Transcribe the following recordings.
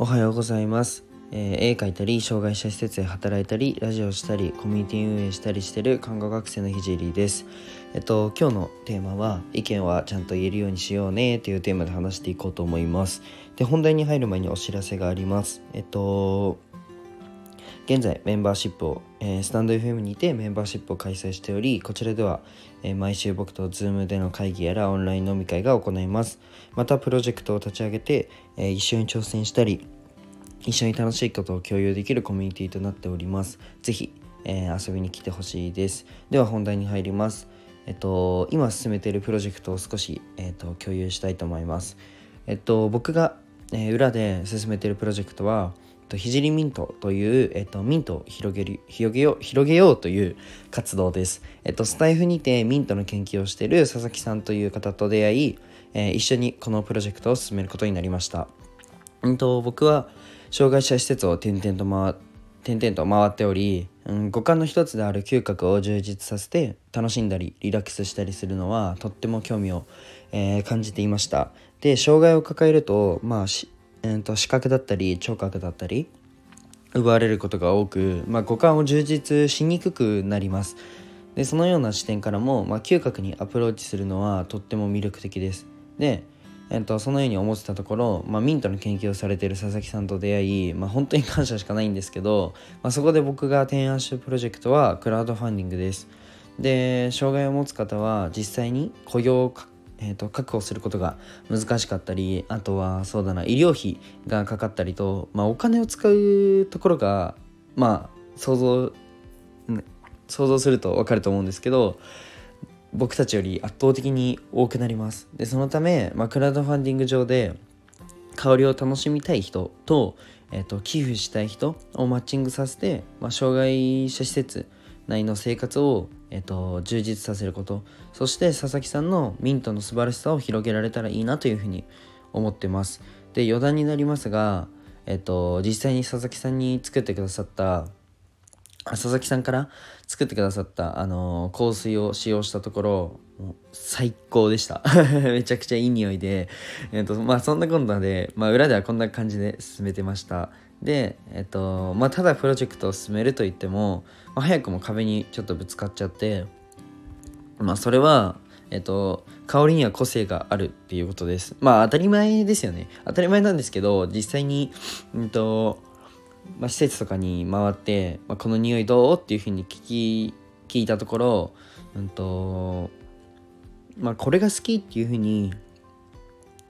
おはようございます、えー絵描いたり障害者施設で働いたりラジオしたりコミュニティ運営したりしてる看護学生のひじりです。えっと今日のテーマは意見はちゃんと言えるようにしようねというテーマで話していこうと思います。で本題に入る前にお知らせがあります。えっと現在メンバーシップを、えースタンド FM にてメンバーシップを開催しておりこちらでは、えー毎週僕と Zoom での会議やらオンライン飲み会が行います。またプロジェクトを立ち上げて、えー一緒に挑戦したり一緒に楽しいことを共有できるコミュニティとなっております。ぜひ、え遊びに来てほしいです。では本題に入ります。えっと今進めているプロジェクトを少し、えっと、共有したいと思います。えっと僕が、え裏で進めているプロジェクトはとひじりミントという、えっと、ミントを広げる広げよう広げようという活動です。えっと、スタイフにてミントの研究をしている佐々木さんという方と出会い、えー一緒にこのプロジェクトを進めることになりました。うんと僕は障害者施設を転々と回転々と回っており、うん、五感の一つである嗅覚を充実させて楽しんだりリラックスしたりするのはとっても興味を、えー感じていましたで障害を抱えるとまあ、えーと視覚だったり聴覚だったり奪われることが多く、まあ、五感を充実しにくくなります。でそのような視点からも、まあ、嗅覚にアプローチするのはとっても魅力的です。で、えっと、そのように思ってたところ、まあ、ミントの研究をされている佐々木さんと出会い、まあ、本当に感謝しかないんですけど、まあ、そこで僕が提案したプロジェクトはクラウドファンディングです。で障害を持つ方は実際に雇用をえー、と確保することが難しかったりあとはそうだな医療費がかかったりと、まあ、お金を使うところがまあ想像想像すると分かると思うんですけど僕たちより圧倒的に多くなります。でそのため、まあ、クラウドファンディング上で香りを楽しみたい人と,、えー、と寄付したい人をマッチングさせて、まあ、障害者施設内の生活を、えー、と充実させること。そして佐々木さんのミントの素晴らしさを広げられたらいいなというふうに思ってます。で余談になりますが、えー、と実際に佐々木さんに作ってくださった佐々木さんから作ってくださった、あの香水を使用したところ最高でした。めちゃくちゃいい匂いで、えっとまあそんなこんなで、まあ、裏ではこんな感じで進めてました。でえっとまあただプロジェクトを進めるといっても、まあ、早くも壁にちょっとぶつかっちゃってまあそれはえっと香りには個性があるっていうことです。まあ当たり前ですよね。当たり前なんですけど実際にうんとまあ、施設とかに回って、まあ、この匂いどうっていうふうに聞き聞いたところ、うんとまあ、これが好きっていうふうに、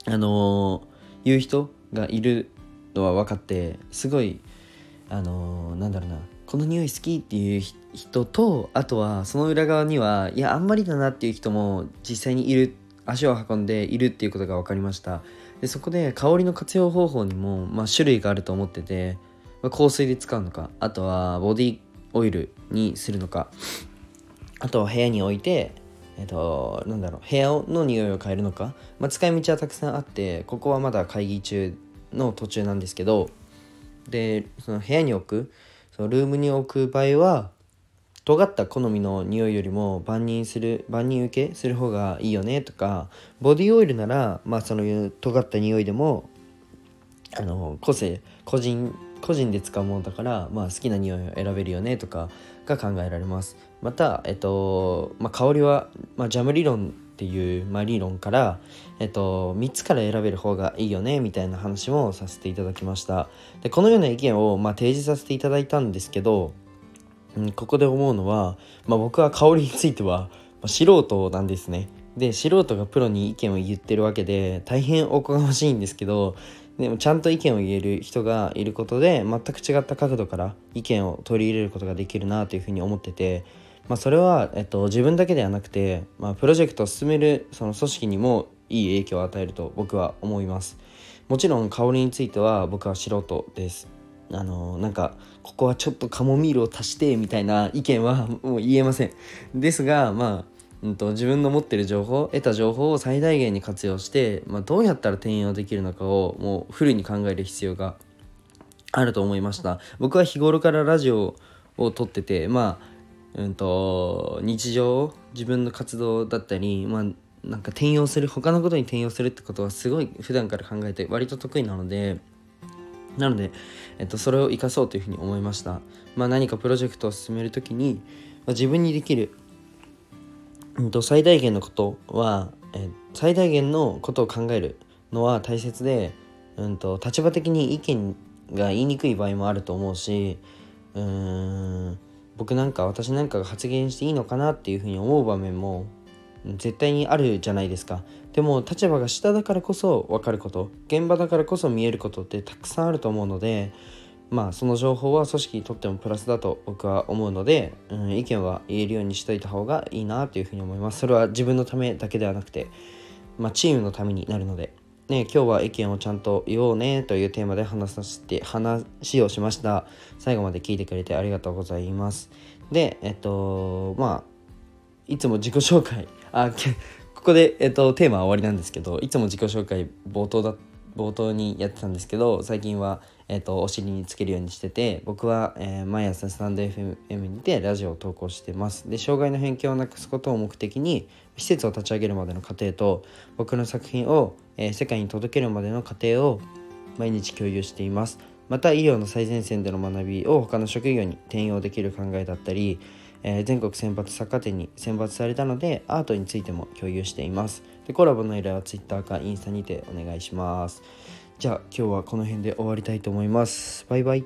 あのー言う人がいるのは分かってすごい、あのーなんだろうなこの匂い好きっていう人とあとはその裏側にはいやあんまりだなっていう人も実際にいる足を運んでいるっていうことが分かりました。でそこで香りの活用方法にも、まあ、種類があると思っててまあ香水で使うのかあとはボディオイルにするのかあとは部屋に置いてえっとなんだろう部屋の匂いを変えるのか、まあ、使い道はたくさんあってここはまだ会議中の途中なんですけどでその部屋に置くそのルームに置く場合は尖った好みの匂いよりも万人する万人受けする方がいいよねとかボディオイルならまあその尖った匂いでもあの個性個人個人で使うものだから、まあ、好きな匂いを選べるよねとかが考えられます。また、えっとまあ、香りは、まあ、ジャム理論っていう、まあ、理論から、えっと、3つから選べる方がいいよねみたいな話もさせていただきました。でこのような意見を、まあ、提示させていただいたんですけど、うん、ここで思うのは、まあ、僕は香りについては、まあ、素人なんですね。で素人がプロに意見を言ってるわけで大変おこがましいんですけどでもちゃんと意見を言える人がいることで全く違った角度から意見を取り入れることができるなというふうに思ってて、まあ、それは、えっと、自分だけではなくて、まあ、プロジェクトを進めるその組織にもいい影響を与えると僕は思います。もちろん香りについては僕は素人です。あのなんかここはちょっとカモミールを足してみたいな意見はもう言えません。ですがまあうん、と自分の持ってる情報得た情報を最大限に活用して、まあ、どうやったら転用できるのかをもうフルに考える必要があると思いました。僕は日頃からラジオを撮っててまあうんと日常自分の活動だったりまあなんか転用する他のことに転用するってことはすごい普段から考えて割と得意なのでなので、えっと、それを生かそうというふうに思いました、まあ、何かプロジェクトを進める時に、まあ、自分にできる、うんと、最大限のことは、え最大限のことを考えるのは大切で、うんと、立場的に意見が言いにくい場合もあると思うしうーん僕なんか私なんかが発言していいのかなっていうふうに思う場面も絶対にあるじゃないですか。でも立場が下だからこそ分かること。現場だからこそ見えることってたくさんあると思うのでまあその情報は組織にとってもプラスだと僕は思うので、うん、意見は言えるようにしといた方がいいなというふうに思います。それは自分のためだけではなくて、まあ、チームのためになるので。ね、今日は意見をちゃんと言おうねというテーマで話させて話をしました。最後まで聞いてくれてありがとうございます。でえっとまあいつも自己紹介。あここで、えっと、テーマは終わりなんですけどいつも自己紹介冒頭だ冒頭にやってたんですけど最近は、えっと、お尻につけるようにしてて僕は、えー、毎朝スタンド FM にてラジオを投稿してます。で障害の偏見をなくすことを目的に施設を立ち上げるまでの過程と僕の作品を、えー、世界に届けるまでの過程を毎日共有しています。また医療の最前線での学びを他の職業に転用できる考えだったりえー、全国選抜作家展に選抜されたのでアートについても共有しています。でコラボの依頼は Twitter かインスタにてお願いします。じゃあ今日はこの辺で終わりたいと思います。バイバイ。